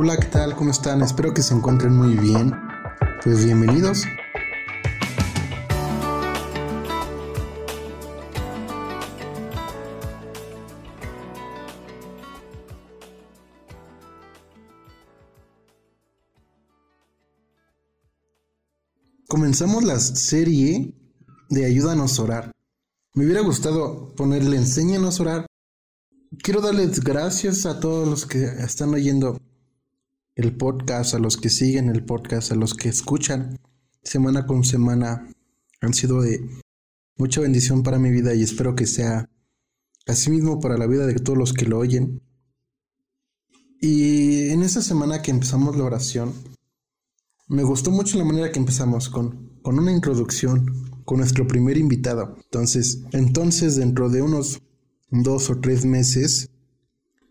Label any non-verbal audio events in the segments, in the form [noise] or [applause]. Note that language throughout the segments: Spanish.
Hola, ¿qué tal? ¿Cómo están? Espero que se encuentren muy bien. Pues bienvenidos. Comenzamos la serie de Ayúdanos a orar. Me hubiera gustado ponerle Enséñanos a orar. Quiero darles gracias a todos los que están oyendo el podcast, a los que siguen el podcast, a los que escuchan semana con semana. Han sido de mucha bendición para mi vida y espero que sea así mismo para la vida de todos los que lo oyen. Y en esta semana que empezamos la oración, me gustó mucho la manera que empezamos con, con una introducción con nuestro primer invitado. Entonces, entonces dentro de unos dos o tres meses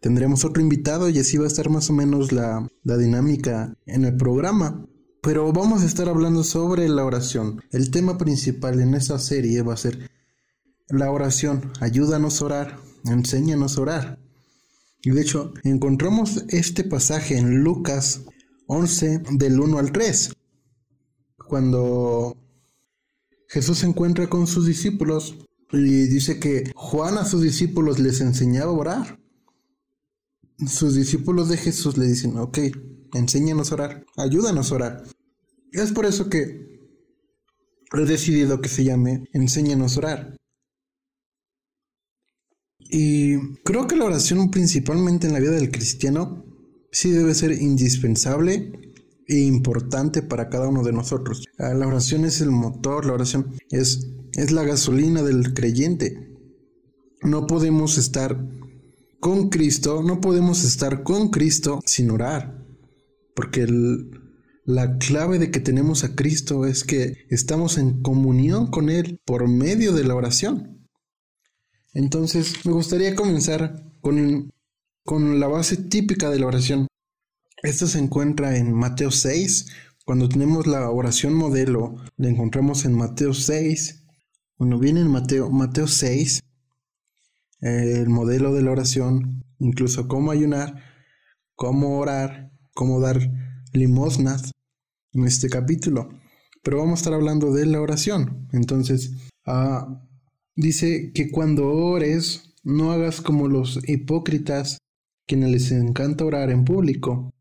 tendremos otro invitado y así va a estar más o menos la, la dinámica en el programa. Pero vamos a estar hablando sobre la oración. El tema principal en esa serie va a ser la oración. Ayúdanos a orar, enséñanos a orar. Y de hecho, encontramos este pasaje en Lucas 11 del 1 al 3. Cuando Jesús se encuentra con sus discípulos y dice que Juan a sus discípulos les enseñaba a orar. Sus discípulos de Jesús le dicen, ok, enséñanos a orar, ayúdanos a orar. es por eso que he decidido que se llame Enséñanos a orar. Y creo que la oración principalmente en la vida del cristiano sí debe ser indispensable e importante para cada uno de nosotros. Ah, la oración es el motor, la oración es, es la gasolina del creyente. No podemos estar con Cristo, no podemos estar con Cristo sin orar, porque la clave de que tenemos a Cristo es que estamos en comunión con Él por medio de la oración. Entonces, me gustaría comenzar con con la base típica de la oración. Esto se encuentra en Mateo 6. Cuando tenemos la oración modelo, la encontramos en Mateo 6. Cuando viene en Mateo, Mateo 6, el modelo de la oración, incluso cómo ayunar, cómo orar, cómo dar limosnas en este capítulo. Pero vamos a estar hablando de la oración. Entonces, ah, dice que cuando ores, no hagas como los hipócritas quienes les encanta orar en público,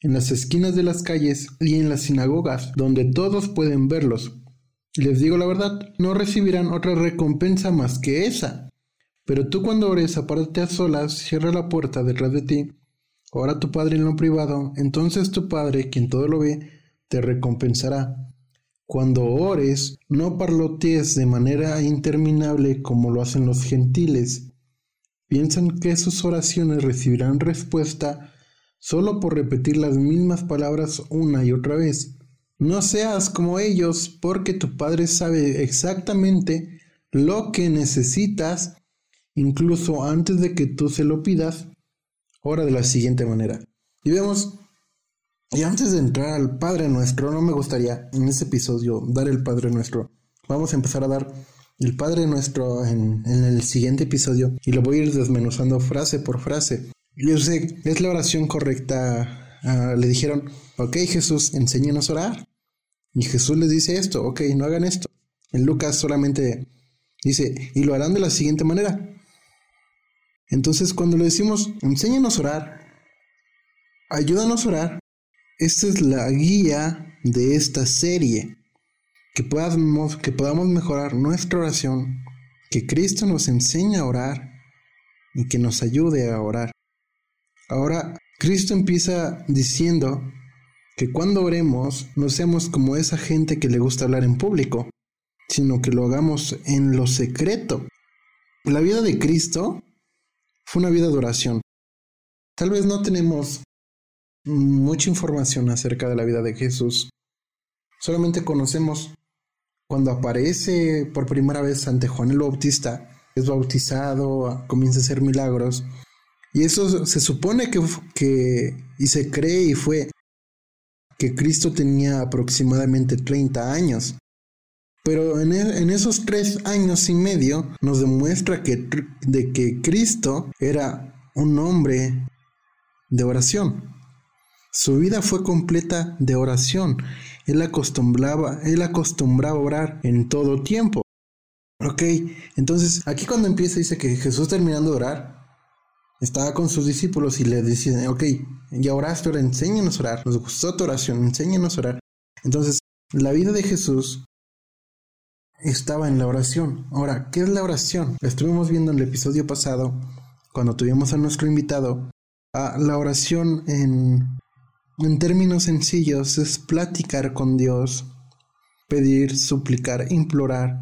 en las esquinas de las calles y en las sinagogas, donde todos pueden verlos. Les digo la verdad, no recibirán otra recompensa más que esa. Pero tú cuando ores, apártate a solas, cierra la puerta detrás de ti, ora a tu Padre en lo privado, entonces tu Padre, quien todo lo ve, te recompensará. Cuando ores, no parlotees de manera interminable como lo hacen los gentiles piensan que sus oraciones recibirán respuesta solo por repetir las mismas palabras una y otra vez. No seas como ellos, porque tu Padre sabe exactamente lo que necesitas, incluso antes de que tú se lo pidas. Ora de la siguiente manera. Y vemos, y antes de entrar al Padre Nuestro, no me gustaría en este episodio dar el Padre Nuestro. Vamos a empezar a dar el Padre Nuestro en, el siguiente episodio y lo voy a ir desmenuzando frase por frase. Yo sé, es la oración correcta. Ah, le dijeron, ok Jesús, enséñanos a orar. Y Jesús les dice esto, ok, no hagan esto. En Lucas solamente dice, y lo harán de la siguiente manera. Entonces cuando le decimos, enséñanos a orar, ayúdanos a orar, esta es la guía de esta serie que podamos, que podamos mejorar nuestra oración, que Cristo nos enseñe a orar y que nos ayude a orar. Ahora, Cristo empieza diciendo que cuando oremos no seamos como esa gente que le gusta hablar en público, sino que lo hagamos en lo secreto. La vida de Cristo fue una vida de oración. Tal vez no tenemos mucha información acerca de la vida de Jesús. Solamente conocemos cuando aparece por primera vez ante Juan el Bautista, es bautizado, comienza a hacer milagros. Y eso se supone que, que y se cree y fue que Cristo tenía aproximadamente 30 años. Pero en, e, en, esos tres años y medio nos demuestra que, de que Cristo era un hombre de oración. Su vida fue completa de oración. Él acostumbraba, él acostumbraba a orar en todo tiempo. Ok, entonces aquí cuando empieza dice que Jesús terminando de orar, estaba con sus discípulos y le decían, ok, ya oraste, ahora enséñanos a orar. Nos gustó tu oración, enséñanos a orar. Entonces, la vida de Jesús estaba en la oración. Ahora, ¿qué es la oración? estuvimos viendo en el episodio pasado, cuando tuvimos a nuestro invitado. a la oración en, en términos sencillos es platicar con Dios, pedir, suplicar, implorar.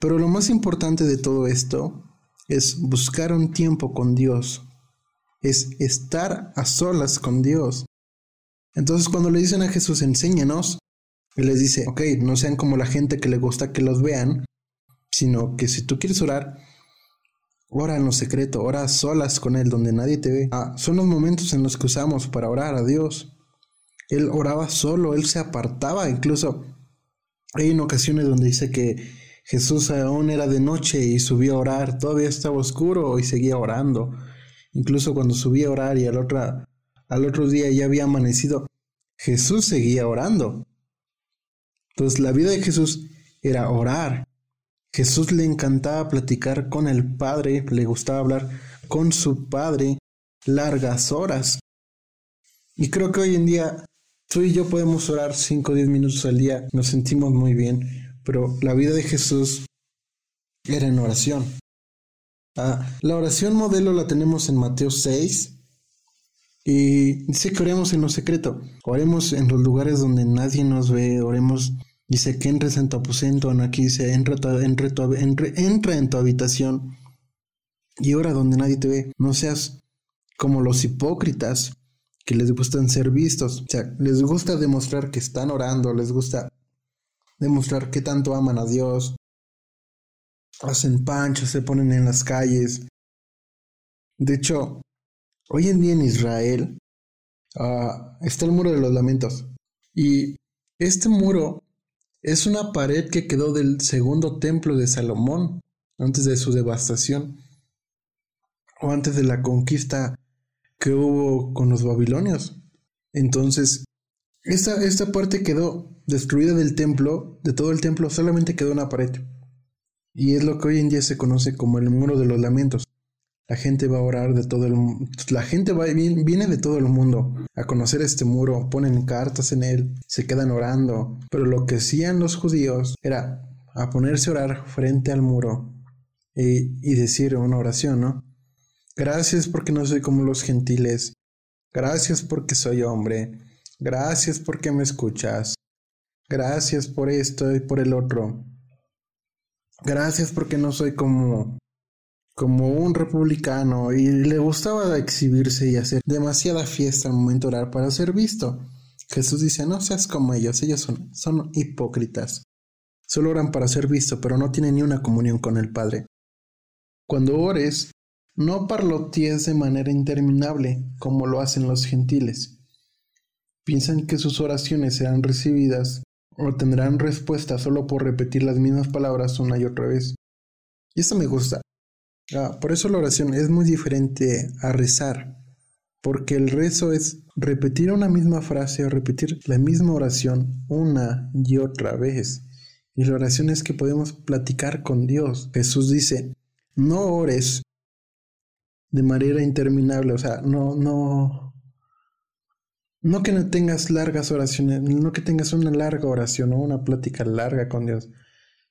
Pero lo más importante de todo esto es buscar un tiempo con Dios, es estar a solas con Dios. Entonces cuando le dicen a Jesús, enséñanos, él les dice, ok, no sean como la gente que le gusta que los vean, sino que si tú quieres orar, ora en lo secreto, ora solas con Él, donde nadie te ve. Ah, son los momentos en los que usamos para orar a Dios. Él oraba solo, Él se apartaba, incluso hay en ocasiones donde dice que Jesús aún era de noche y subía a orar, todavía estaba oscuro y seguía orando. Incluso cuando subía a orar y al, al otro día ya había amanecido, Jesús seguía orando. Entonces la vida de Jesús era orar. Jesús le encantaba platicar con el Padre, le gustaba hablar con su Padre largas horas. Y creo que hoy en día tú y yo podemos orar 5 o 10 minutos al día, nos sentimos muy bien, pero la vida de Jesús era en oración. Ah, la oración modelo la tenemos en Mateo 6 y dice que oremos en lo secreto, oremos en los lugares donde nadie nos ve, oremos, dice que entres en tu aposento, aquí dice entra, entra en tu habitación y ora donde nadie te ve, no seas como los hipócritas que les gustan ser vistos, o sea, les gusta demostrar que están orando, les gusta demostrar que tanto aman a Dios, hacen panchos, se ponen en las calles. De hecho, hoy en día en Israel ah, está el muro de los lamentos. Y este muro es una pared que quedó del segundo templo de Salomón, antes de su devastación, o antes de la conquista que hubo con los babilonios. Entonces, esta, esta parte quedó destruida del templo, de todo el templo, solamente quedó una pared. Y es lo que hoy en día se conoce como el muro de los lamentos. La gente va a orar de todo el mundo. La gente va, viene de todo el mundo a conocer este muro, ponen cartas en él, se quedan orando. Pero lo que hacían los judíos era a ponerse a orar frente al muro y, y decir una oración, ¿no? Gracias porque no soy como los gentiles. Gracias porque soy hombre. Gracias porque me escuchas. Gracias por esto y por el otro. Gracias porque no soy como como un republicano y le gustaba exhibirse y hacer demasiada fiesta al momento orar para ser visto. Jesús dice, no seas como ellos, ellos son, son hipócritas. Solo oran para ser visto, pero no tienen ni una comunión con el Padre. Cuando ores, no parlotees de manera interminable, como lo hacen los gentiles. Piensan que sus oraciones serán recibidas o tendrán respuesta solo por repetir las mismas palabras una y otra vez. Y esto me gusta. Ah, por eso la oración es muy diferente a rezar, porque el rezo es repetir una misma frase o repetir la misma oración una y otra vez. Y la oración es que podemos platicar con Dios. Jesús dice, no ores de manera interminable, o sea, no, no, no que no tengas largas oraciones, no que tengas una larga oración o una plática larga con Dios,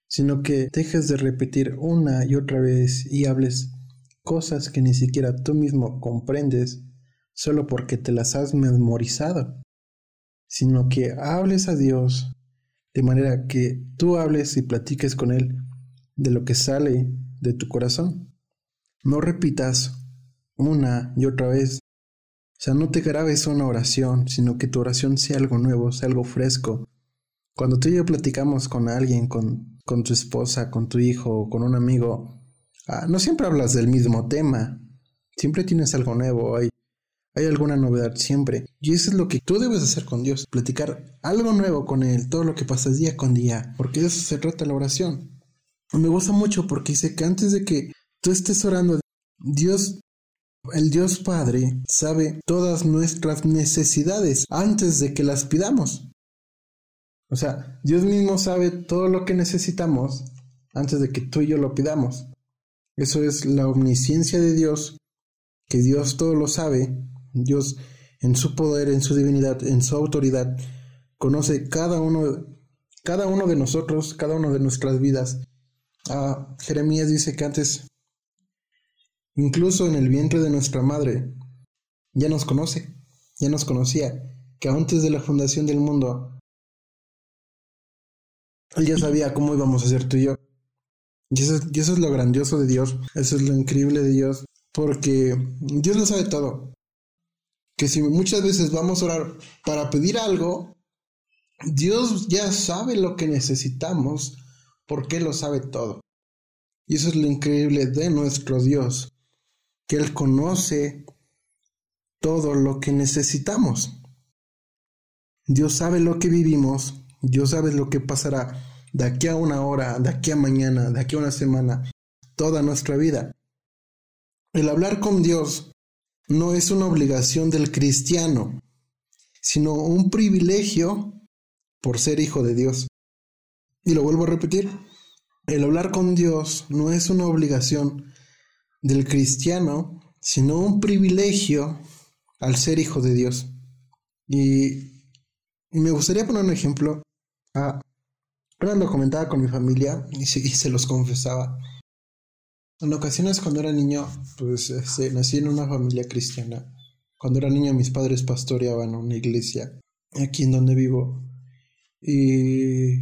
sino que dejes de repetir una y otra vez y hables cosas que ni siquiera tú mismo comprendes solo porque te las has memorizado, sino que hables a Dios de manera que tú hables y platiques con Él de lo que sale de tu corazón. No repitas una y otra vez o sea, no te grabes una oración, sino que tu oración sea algo nuevo, sea algo fresco. Cuando tú y yo platicamos con alguien, con, con tu esposa, con tu hijo, con un amigo, ah, no siempre hablas del mismo tema. Siempre tienes algo nuevo, hay, hay alguna novedad siempre. Y eso es lo que tú debes hacer con Dios, platicar algo nuevo con Él, todo lo que pasas día con día, porque de eso se trata la oración. Me gusta mucho porque dice que antes de que tú estés orando, Dios El Dios Padre sabe todas nuestras necesidades antes de que las pidamos. O sea, Dios mismo sabe todo lo que necesitamos antes de que tú y yo lo pidamos. Eso es la omnisciencia de Dios, que Dios todo lo sabe. Dios en su poder, en su divinidad, en su autoridad, conoce cada uno, cada uno de nosotros, cada uno de nuestras vidas. Ah, Jeremías dice que antes, incluso en el vientre de nuestra madre, ya nos conoce, ya nos conocía, que antes de la fundación del mundo, él ya sabía cómo íbamos a ser tú y yo. Y eso, es lo grandioso de Dios, eso es lo increíble de Dios, porque Dios lo sabe todo. Que si muchas veces vamos a orar para pedir algo, Dios ya sabe lo que necesitamos porque lo sabe todo. Y eso es lo increíble de nuestro Dios, que Él conoce todo lo que necesitamos. Dios sabe lo que vivimos, Dios sabe lo que pasará de aquí a una hora, de aquí a mañana, de aquí a una semana, toda nuestra vida. El hablar con Dios no es una obligación del cristiano, sino un privilegio por ser hijo de Dios. Y lo vuelvo a repetir, el hablar con Dios no es una obligación del cristiano, sino un privilegio al ser hijo de Dios. Y, me gustaría poner un ejemplo. Ah, lo comentaba con mi familia y se, los confesaba. En ocasiones cuando era niño, pues este, nací en una familia cristiana. Cuando era niño mis padres pastoreaban una iglesia aquí en donde vivo. Y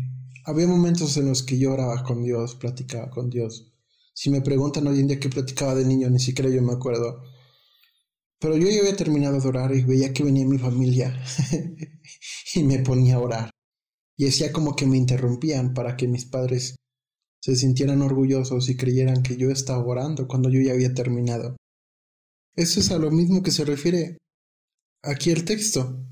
había momentos en los que yo oraba con Dios, platicaba con Dios. Si me preguntan hoy en día qué platicaba de niño, ni siquiera yo me acuerdo. Pero yo ya había terminado de orar y veía que venía mi familia [laughs] y me ponía a orar. Y hacía como que me interrumpían para que mis padres se sintieran orgullosos y creyeran que yo estaba orando cuando yo ya había terminado. Eso es a lo mismo que se refiere aquí el texto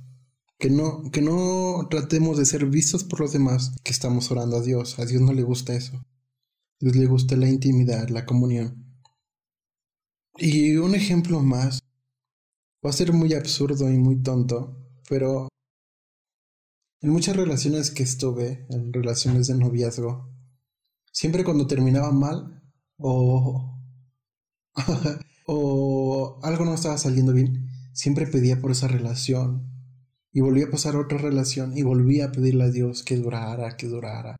que no, que no tratemos de ser vistos por los demás que estamos orando a Dios. A Dios no le gusta eso. A Dios le gusta la intimidad, la comunión. Y un ejemplo más, va a ser muy absurdo y muy tonto, pero en muchas relaciones que estuve, en relaciones de noviazgo, siempre cuando terminaba mal o, [laughs] o algo no estaba saliendo bien, siempre pedía por esa relación y volví a pasar otra relación y volví a pedirle a Dios que durara, que durara.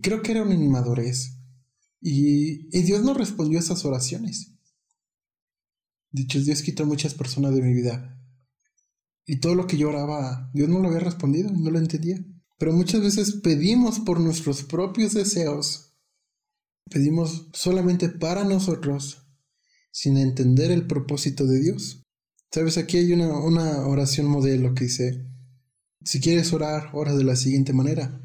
Creo que era una inmadurez. Y, y Dios no respondió a esas oraciones. Dicho, Dios quitó muchas personas de mi vida. Y todo lo que yo oraba, Dios no lo había respondido, no lo entendía. Pero muchas veces pedimos por nuestros propios deseos. Pedimos solamente para nosotros, sin entender el propósito de Dios. Sabes, aquí hay una, oración modelo que dice, si quieres orar, ora de la siguiente manera.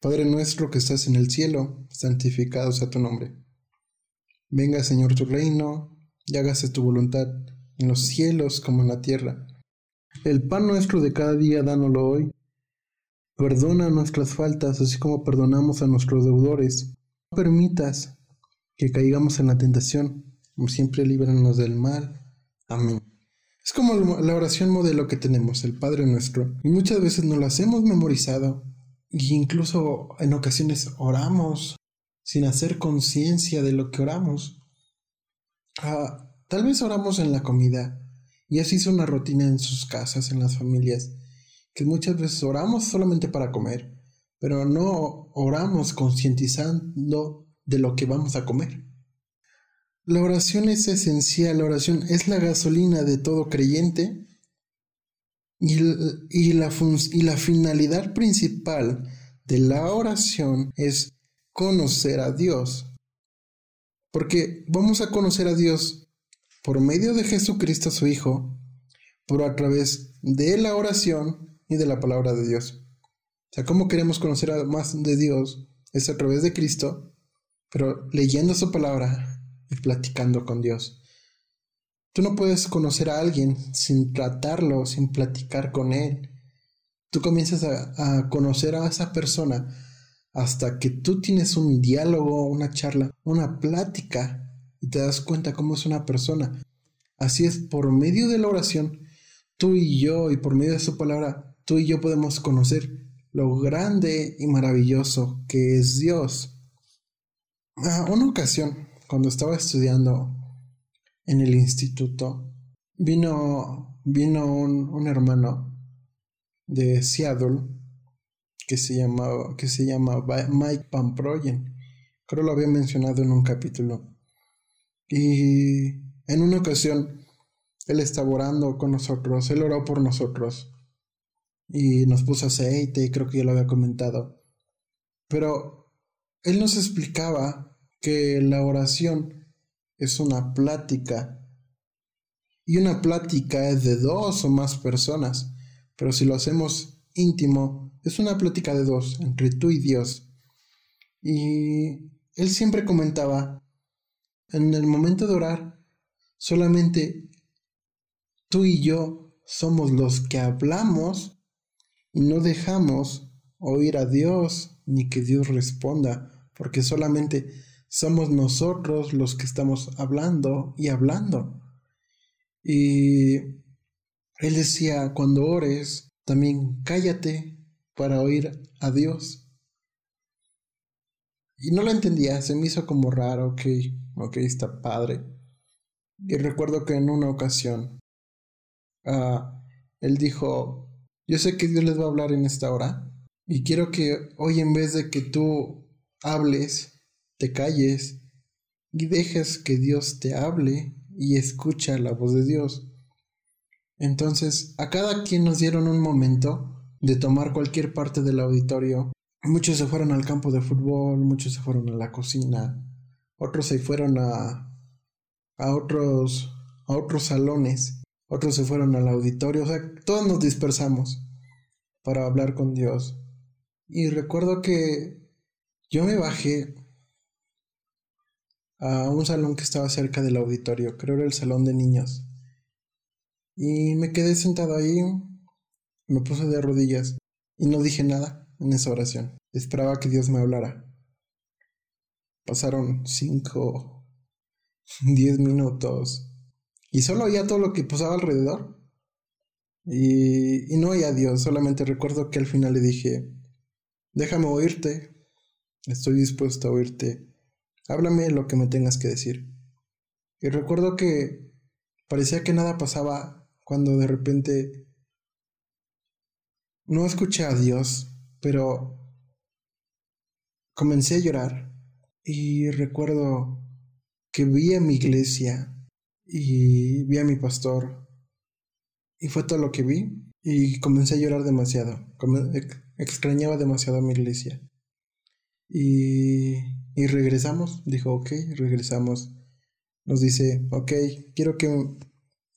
Padre nuestro que estás en el cielo, santificado sea tu nombre. Venga Señor tu reino, y hágase tu voluntad en los cielos como en la tierra. El pan nuestro de cada día, dánoslo hoy. Perdona nuestras faltas, así como perdonamos a nuestros deudores. No permitas que caigamos en la tentación, como siempre líbranos del mal. Amén. Es como la oración modelo que tenemos, el Padre Nuestro, y muchas veces no las hemos memorizado e incluso en ocasiones oramos sin hacer conciencia de lo que oramos. Ah, tal vez oramos en la comida y así es una rutina en sus casas, en las familias, que muchas veces oramos solamente para comer, pero no oramos concientizando de lo que vamos a comer. La oración es esencial, la oración es la gasolina de todo creyente y, la, y la finalidad principal de la oración es conocer a Dios. Porque vamos a conocer a Dios por medio de Jesucristo su Hijo, por a través de la oración y de la palabra de Dios. O sea, ¿cómo queremos conocer más de Dios? Es a través de Cristo, pero leyendo su palabra, platicando con Dios. Tú no puedes conocer a alguien sin tratarlo, sin platicar con él. Tú comienzas a, conocer a esa persona hasta que tú tienes un diálogo, una charla, una plática y te das cuenta cómo es una persona. Así es, por medio de la oración, tú y yo, y por medio de su palabra, tú y yo podemos conocer lo grande y maravilloso que es Dios. A una ocasión, cuando estaba estudiando en el instituto, vino, vino un, hermano de Seattle que se, llamaba, que se llama Mike Pamproyen. Creo lo había mencionado en un capítulo. Y en una ocasión, él estaba orando con nosotros, él oró por nosotros y nos puso aceite, y creo que ya lo había comentado. Pero él nos explicaba que la oración es una plática y una plática es de dos o más personas, pero si lo hacemos íntimo, es una plática de dos, entre tú y Dios. Y él siempre comentaba, en el momento de orar, solamente tú y yo somos los que hablamos y no dejamos oír a Dios ni que Dios responda, porque solamente somos nosotros los que estamos hablando y hablando. Y él decía, cuando ores, también cállate para oír a Dios. Y no lo entendía, se me hizo como raro, ok, ok, está padre. Y recuerdo que en una ocasión, ah, él dijo, yo sé que Dios les va a hablar en esta hora y quiero que hoy en vez de que tú hables, te calles y dejes que Dios te hable y escucha la voz de Dios. Entonces, a cada quien nos dieron un momento de tomar cualquier parte del auditorio. Muchos se fueron al campo de fútbol, muchos se fueron a la cocina, otros se fueron a, a otros a otros salones otros se fueron al auditorio, o sea, todos nos dispersamos para hablar con Dios. Y recuerdo que yo me bajé a un salón que estaba cerca del auditorio, creo era el salón de niños. Y me quedé sentado ahí, me puse de rodillas y no dije nada en esa oración. Esperaba que Dios me hablara. Pasaron cinco, diez minutos y solo oía todo lo que pasaba alrededor. Y, y no oía a Dios, solamente recuerdo que al final le dije, déjame oírte, estoy dispuesto a oírte, háblame lo que me tengas que decir. Y recuerdo que parecía que nada pasaba cuando de repente no escuché a Dios, pero comencé a llorar y recuerdo que vi a mi iglesia y vi a mi pastor y fue todo lo que vi y comencé a llorar demasiado, extrañaba demasiado a mi iglesia. Y, y regresamos, dijo, ok, regresamos. Nos dice, ok, quiero que,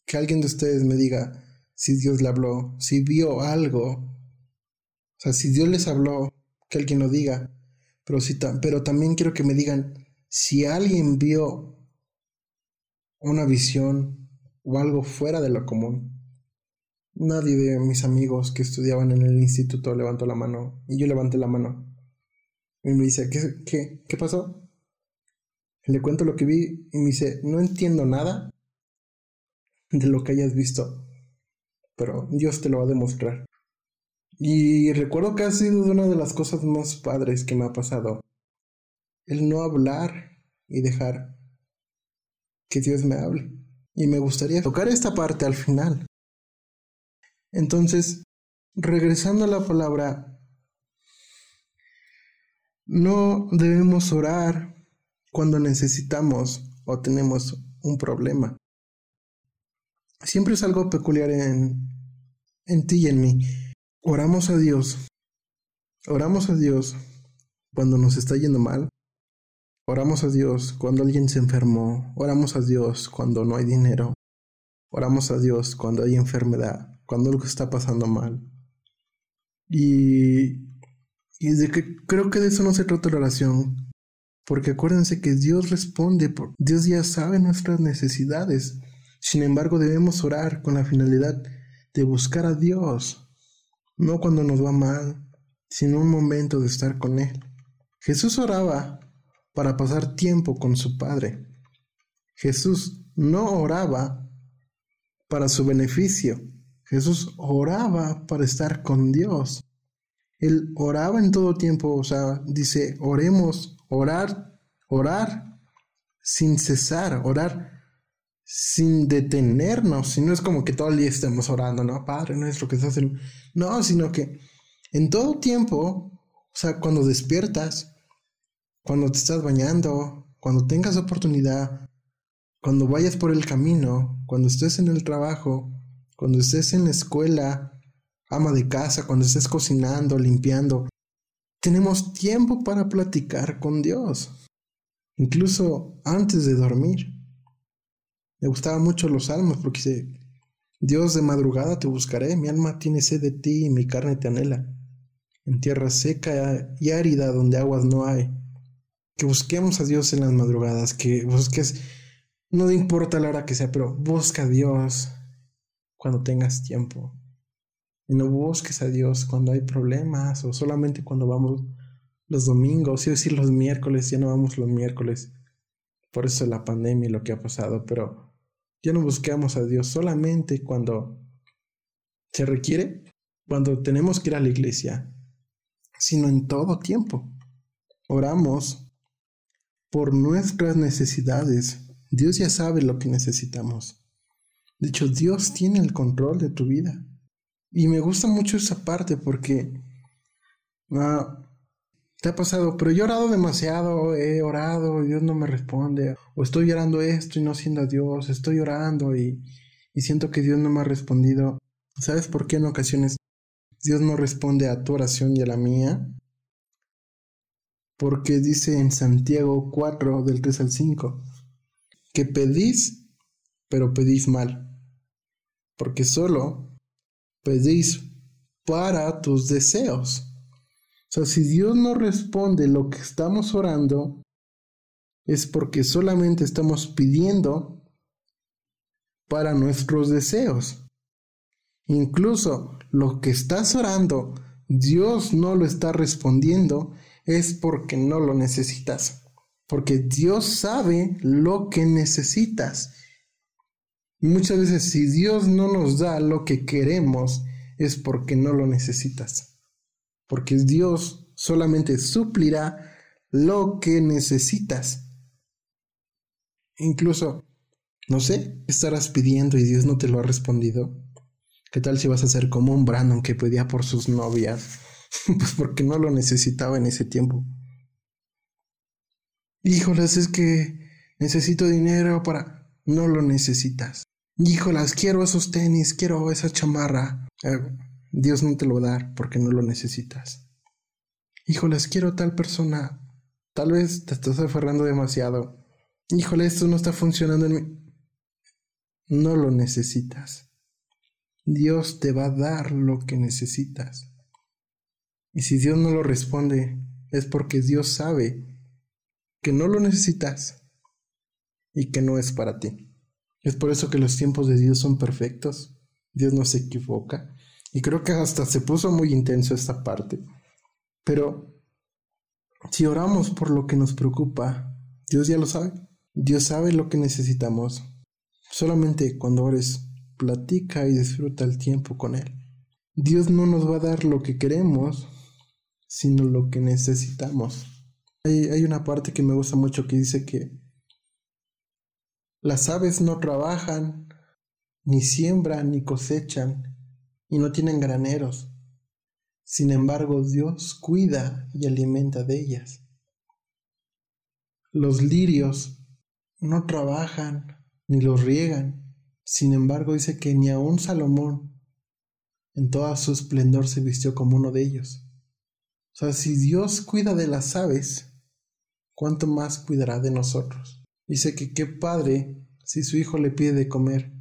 que alguien de ustedes me diga si Dios le habló, si vio algo. O sea, si Dios les habló, que alguien lo diga. Pero, si pero también quiero que me digan si alguien vio una visión o algo fuera de lo común. Nadie de mis amigos que estudiaban en el instituto levantó la mano y yo levanté la mano. Y me dice, ¿qué, qué, qué pasó? Le cuento lo que vi y me dice, no entiendo nada de lo que hayas visto, pero Dios te lo va a demostrar. Y recuerdo que ha sido una de las cosas más padres que me ha pasado. El no hablar y dejar que Dios me hable. Y me gustaría tocar esta parte al final. Entonces, regresando a la palabra, no debemos orar cuando necesitamos o tenemos un problema. Siempre es algo peculiar en, en ti y en mí. Oramos a Dios. Oramos a Dios cuando nos está yendo mal. Oramos a Dios cuando alguien se enfermó, oramos a Dios cuando no hay dinero, oramos a Dios cuando hay enfermedad, cuando algo está pasando mal. Y, y de que creo que de eso no se trata la oración, porque acuérdense que Dios responde, Dios ya sabe nuestras necesidades. Sin embargo, debemos orar con la finalidad de buscar a Dios, no cuando nos va mal, sino un momento de estar con Él. Jesús oraba para pasar tiempo con su Padre. Jesús no oraba para su beneficio. Jesús oraba para estar con Dios. Él oraba en todo tiempo, o sea, dice, oremos, orar, orar sin cesar, orar sin detenernos, si no es como que todo el día estemos orando, no, Padre nuestro que estás en... No, sino que en todo tiempo, o sea, cuando despiertas, cuando te estás bañando, cuando tengas oportunidad, cuando vayas por el camino, cuando estés en el trabajo, cuando estés en la escuela, ama de casa, cuando estés cocinando, limpiando, tenemos tiempo para platicar con Dios, incluso antes de dormir. Me gustaban mucho los salmos porque dice, Dios de madrugada te buscaré, mi alma tiene sed de ti y mi carne te anhela. En tierra seca y árida donde aguas no hay. Que busquemos a Dios en las madrugadas, que busques, no importa la hora que sea, pero busca a Dios cuando tengas tiempo. Y no busques a Dios cuando hay problemas o solamente cuando vamos los domingos, y decir los miércoles, ya no vamos los miércoles. Por eso la pandemia y lo que ha pasado, pero ya no buscamos a Dios solamente cuando se requiere, cuando tenemos que ir a la iglesia, sino en todo tiempo. Oramos por nuestras necesidades. Dios ya sabe lo que necesitamos. De hecho, Dios tiene el control de tu vida. Y me gusta mucho esa parte porque ah, te ha pasado, pero he orado demasiado, he orado y Dios no me responde, o estoy llorando esto y no siendo a Dios, estoy orando y, y siento que Dios no me ha respondido. ¿Sabes por qué en ocasiones Dios no responde a tu oración y a la mía? Porque dice en Santiago 4 del 3 al 5 que pedís, pero pedís mal, porque solo pedís para tus deseos sea, si Dios no responde lo que estamos orando, es porque solamente estamos pidiendo para nuestros deseos. Incluso lo que estás orando, Dios no lo está respondiendo, es porque no lo necesitas. Porque Dios sabe lo que necesitas. Muchas veces si Dios no nos da lo que queremos, es porque no lo necesitas porque Dios solamente suplirá lo que necesitas. Incluso, no sé, estarás pidiendo y Dios no te lo ha respondido. ¿Qué tal si vas a ser como un Brandon que pedía por sus novias? [laughs] pues porque no lo necesitaba en ese tiempo. Híjolas, es que necesito dinero para... No lo necesitas. Híjolas, quiero esos tenis, quiero esa chamarra. Eh, Dios no te lo va a dar porque no lo necesitas. Híjoles, quiero tal persona. Tal vez te estás aferrando demasiado. Híjole, esto no está funcionando en mí. No lo necesitas. Dios te va a dar lo que necesitas. Y si Dios no lo responde, es porque Dios sabe que no lo necesitas y que no es para ti. Es por eso que los tiempos de Dios son perfectos. Dios no se equivoca. Y creo que hasta se puso muy intenso esta parte. Pero si oramos por lo que nos preocupa, Dios ya lo sabe. Dios sabe lo que necesitamos. Solamente cuando ores, platica y disfruta el tiempo con Él. Dios no nos va a dar lo que queremos, sino lo que necesitamos. Hay, hay una parte que me gusta mucho que dice que las aves no trabajan, ni siembran, ni cosechan, y no tienen graneros. Sin embargo, Dios cuida y alimenta de ellas. Los lirios no trabajan ni los riegan. Sin embargo, dice que ni aun Salomón en toda su esplendor se vistió como uno de ellos. O sea, si Dios cuida de las aves, ¿cuánto más cuidará de nosotros? Dice que qué padre si su hijo le pide de comer,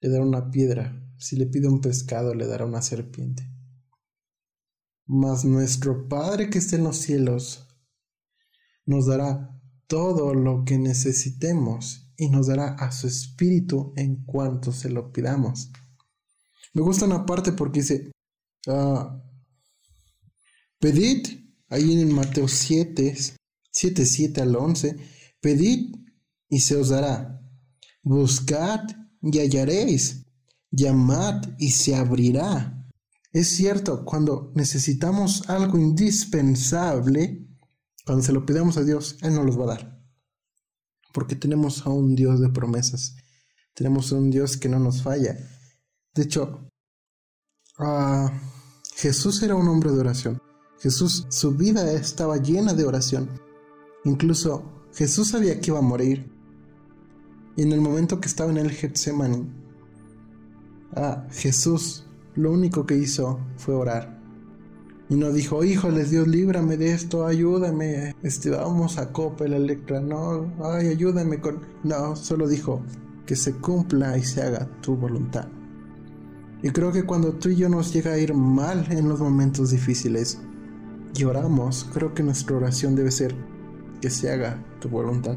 le dará una piedra si le pide un pescado, le dará una serpiente. Mas nuestro Padre que está en los cielos nos dará todo lo que necesitemos y nos dará a su espíritu en cuanto se lo pidamos. Me gusta una parte porque dice, uh, pedid, ahí en Mateo 7, 7, 7 al 11, pedid y se os dará, buscad y hallaréis. Llamad y se abrirá. Es cierto, cuando necesitamos algo indispensable, cuando se lo pidamos a Dios, Él nos los va a dar. Porque tenemos a un Dios de promesas. Tenemos a un Dios que no nos falla. De hecho, ah, Jesús era un hombre de oración. Jesús, su vida estaba llena de oración. Incluso Jesús sabía que iba a morir. Y en el momento que estaba en el Getsemaní, ah, Jesús lo único que hizo fue orar. Y no dijo, híjoles, Dios, líbrame de esto, ayúdame, este, vamos a Copa, Electra, no, ay, ayúdame con... No, solo dijo, que se cumpla y se haga tu voluntad. Y creo que cuando tú y yo nos llega a ir mal en los momentos difíciles y oramos, creo que nuestra oración debe ser que se haga tu voluntad.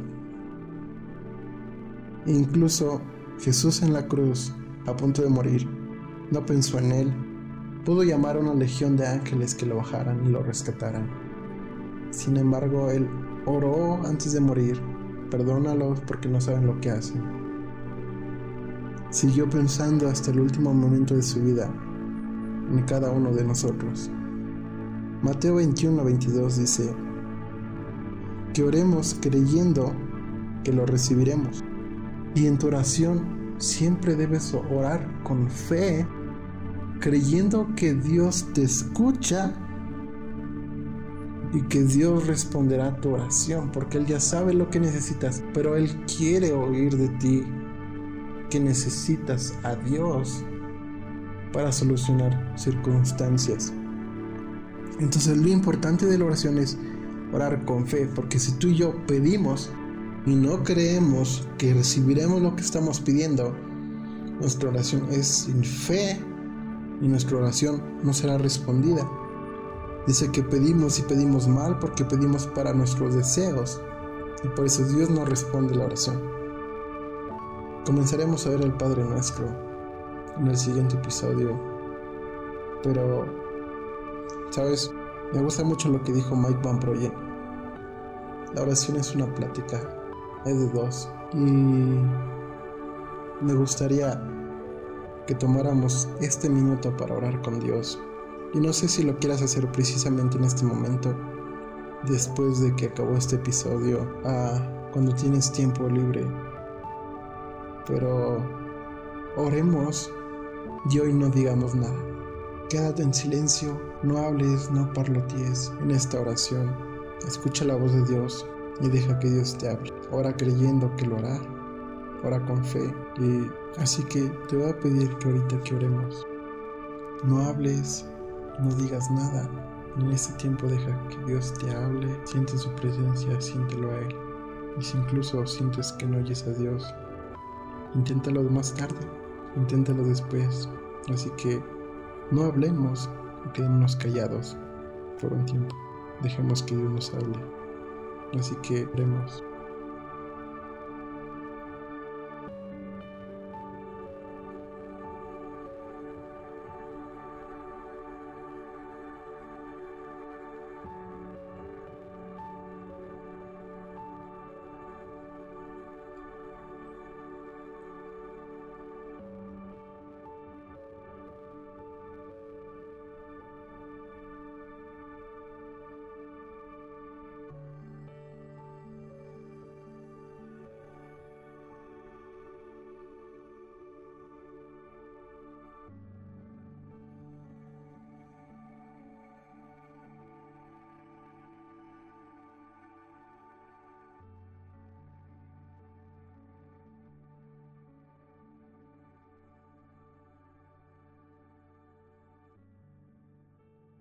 Incluso Jesús en la cruz, a punto de morir, no pensó en él. Pudo llamar a una legión de ángeles que lo bajaran y lo rescataran. Sin embargo, él oró antes de morir. Perdónalos porque no saben lo que hacen. Siguió pensando hasta el último momento de su vida en cada uno de nosotros. Mateo 21 22 dice que oremos creyendo que lo recibiremos. Y en tu oración siempre debes orar con fe, creyendo que Dios te escucha y que Dios responderá a tu oración, porque Él ya sabe lo que necesitas, pero Él quiere oír de ti que necesitas a Dios para solucionar circunstancias. Entonces lo importante de la oración es orar con fe, porque si tú y yo pedimos, y no creemos que recibiremos lo que estamos pidiendo, nuestra oración es sin fe y nuestra oración no será respondida. Dice que pedimos y pedimos mal porque pedimos para nuestros deseos y por eso Dios no responde la oración. Comenzaremos a ver el Padre Nuestro en el siguiente episodio, pero, ¿sabes? Me gusta mucho lo que dijo Mike Van Proyen. La oración es una plática de dos. Y me gustaría que tomáramos este minuto para orar con Dios. Y no sé si lo quieras hacer precisamente en este momento, después de que acabó este episodio, cuando tienes tiempo libre. Pero oremos y hoy no digamos nada. Quédate en silencio, no hables, no parlotees en esta oración. Escucha la voz de Dios y deja que Dios te hable. Ora creyendo que lo hará. Ora con fe. Y así que te voy a pedir que ahorita que oremos, no hables, no digas nada. En este tiempo deja que Dios te hable, siente su presencia, siéntelo a Él. Y si incluso sientes que no oyes a Dios, inténtalo más tarde, inténtalo después. Así que no hablemos, quedémonos callados por un tiempo. Dejemos que Dios nos hable. Así que oremos.